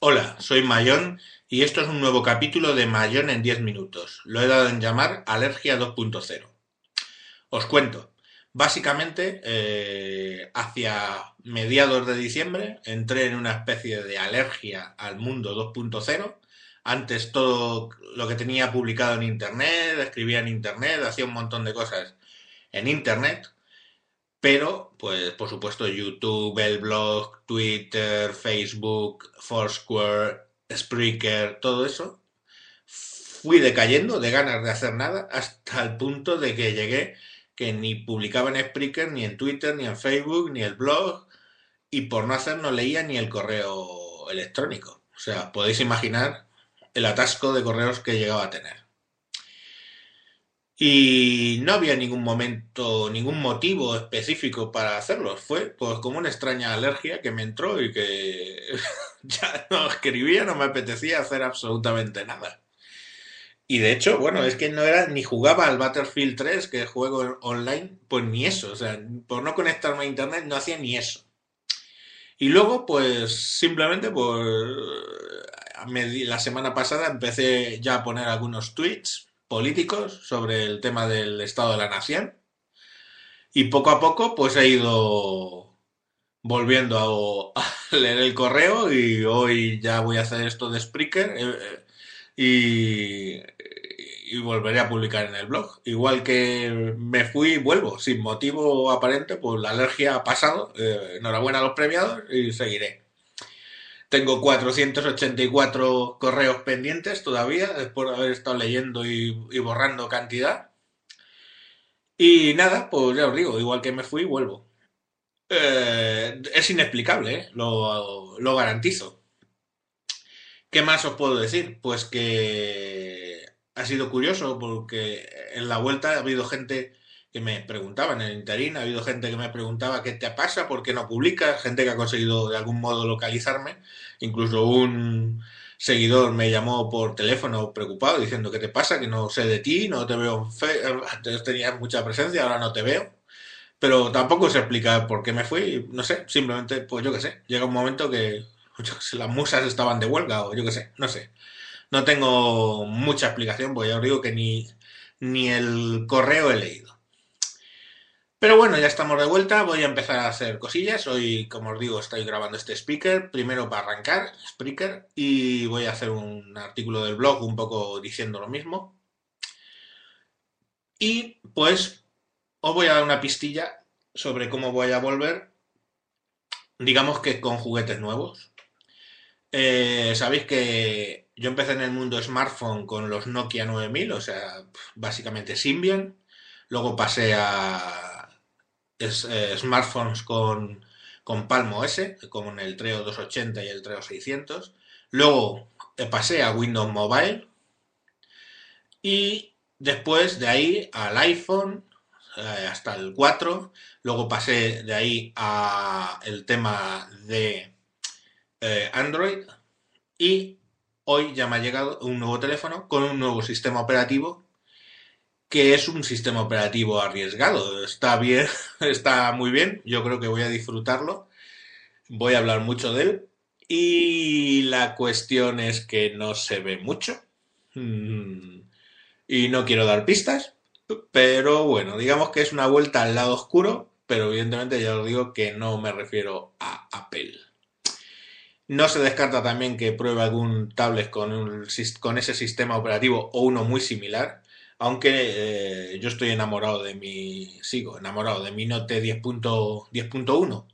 Hola, soy Mayón y esto es un nuevo capítulo de Mayón en 10 minutos. Lo he dado en llamar Alergia 2.0. Os cuento. Básicamente, eh, hacia mediados de diciembre entré en una especie de alergia al mundo 2.0. Antes todo lo que tenía publicado en Internet, escribía en Internet, hacía un montón de cosas en Internet. Pero, pues, por supuesto, YouTube, el blog, Twitter, Facebook, Foursquare, Spreaker, todo eso, fui decayendo de ganas de hacer nada hasta el punto de que llegué que ni publicaba en Spreaker, ni en Twitter, ni en Facebook, ni el blog, y por no hacer no leía ni el correo electrónico. O sea, podéis imaginar el atasco de correos que llegaba a tener. Y no había ningún momento, ningún motivo específico para hacerlo. Fue pues como una extraña alergia que me entró y que ya no escribía, no me apetecía hacer absolutamente nada. Y de hecho, bueno, es que no era ni jugaba al Battlefield 3, que juego online, pues ni eso. O sea, por no conectarme a internet no hacía ni eso. Y luego, pues simplemente, pues la semana pasada empecé ya a poner algunos tweets políticos sobre el tema del Estado de la Nación. Y poco a poco, pues he ido volviendo a, leer el correo y hoy ya voy a hacer esto de Spreaker eh, y, y, volveré a publicar en el blog. Igual que me fui vuelvo, sin motivo aparente, pues la alergia ha pasado. Eh, enhorabuena a los premiados y seguiré. Tengo 484 correos pendientes todavía, después de haber estado leyendo y, borrando cantidad. Y nada, pues ya os digo, igual que me fui, vuelvo. Eh, es inexplicable, ¿eh? lo, lo garantizo. ¿Qué más os puedo decir? Pues que ha sido curioso porque en la vuelta ha habido gente que me preguntaba en el interín, ha habido gente que me preguntaba qué te pasa, por qué no publicas, gente que ha conseguido de algún modo localizarme, incluso un seguidor me llamó por teléfono preocupado diciendo qué te pasa, que no sé de ti, no te veo, antes tenías mucha presencia, ahora no te veo, pero tampoco se explica por qué me fui, no sé, simplemente, pues yo qué sé, llega un momento que las musas estaban de huelga o yo qué sé, no sé. No tengo mucha explicación, porque ya os digo que ni, ni el correo he leído. Pero bueno, ya estamos de vuelta, voy a empezar a hacer cosillas. Hoy, como os digo, estoy grabando este speaker, primero para arrancar, speaker, y voy a hacer un artículo del blog un poco diciendo lo mismo. Y pues os voy a dar una pistilla sobre cómo voy a volver, digamos que con juguetes nuevos. Eh, Sabéis que yo empecé en el mundo smartphone con los Nokia 9000, o sea, básicamente Symbian. Luego pasé a eh, smartphones con, con Palmo S, como en el Treo 280 y el Treo 600. Luego eh, pasé a Windows Mobile. Y después de ahí al iPhone eh, hasta el 4. Luego pasé de ahí a el tema de Android. Y hoy ya me ha llegado un nuevo teléfono con un nuevo sistema operativo que es un sistema operativo arriesgado. Está bien, está muy bien, yo creo que voy a disfrutarlo, voy a hablar mucho de él y la cuestión es que no se ve mucho mm, y no quiero dar pistas, pero bueno, digamos que es una vuelta al lado oscuro, pero evidentemente ya os digo que no me refiero a Apple. No se descarta también que pruebe algún tablet con, con ese sistema operativo o uno muy similar aunque eh, yo estoy enamorado de mi, sigo enamorado de mi Note 10.1.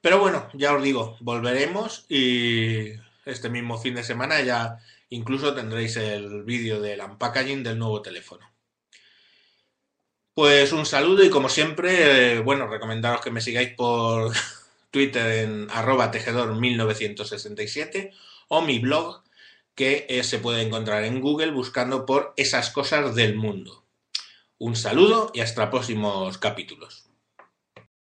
Pero bueno, ya os digo, volveremos y este mismo fin de semana ya incluso tendréis el vídeo del unpackaging del nuevo teléfono. Pues un saludo y como siempre, eh, bueno, recomendaros que me sigáis por Twitter en arroba tejedor 1967 o mi blog que eh, se puede encontrar en Google buscando por esas cosas del mundo. Un saludo y hasta próximos capítulos.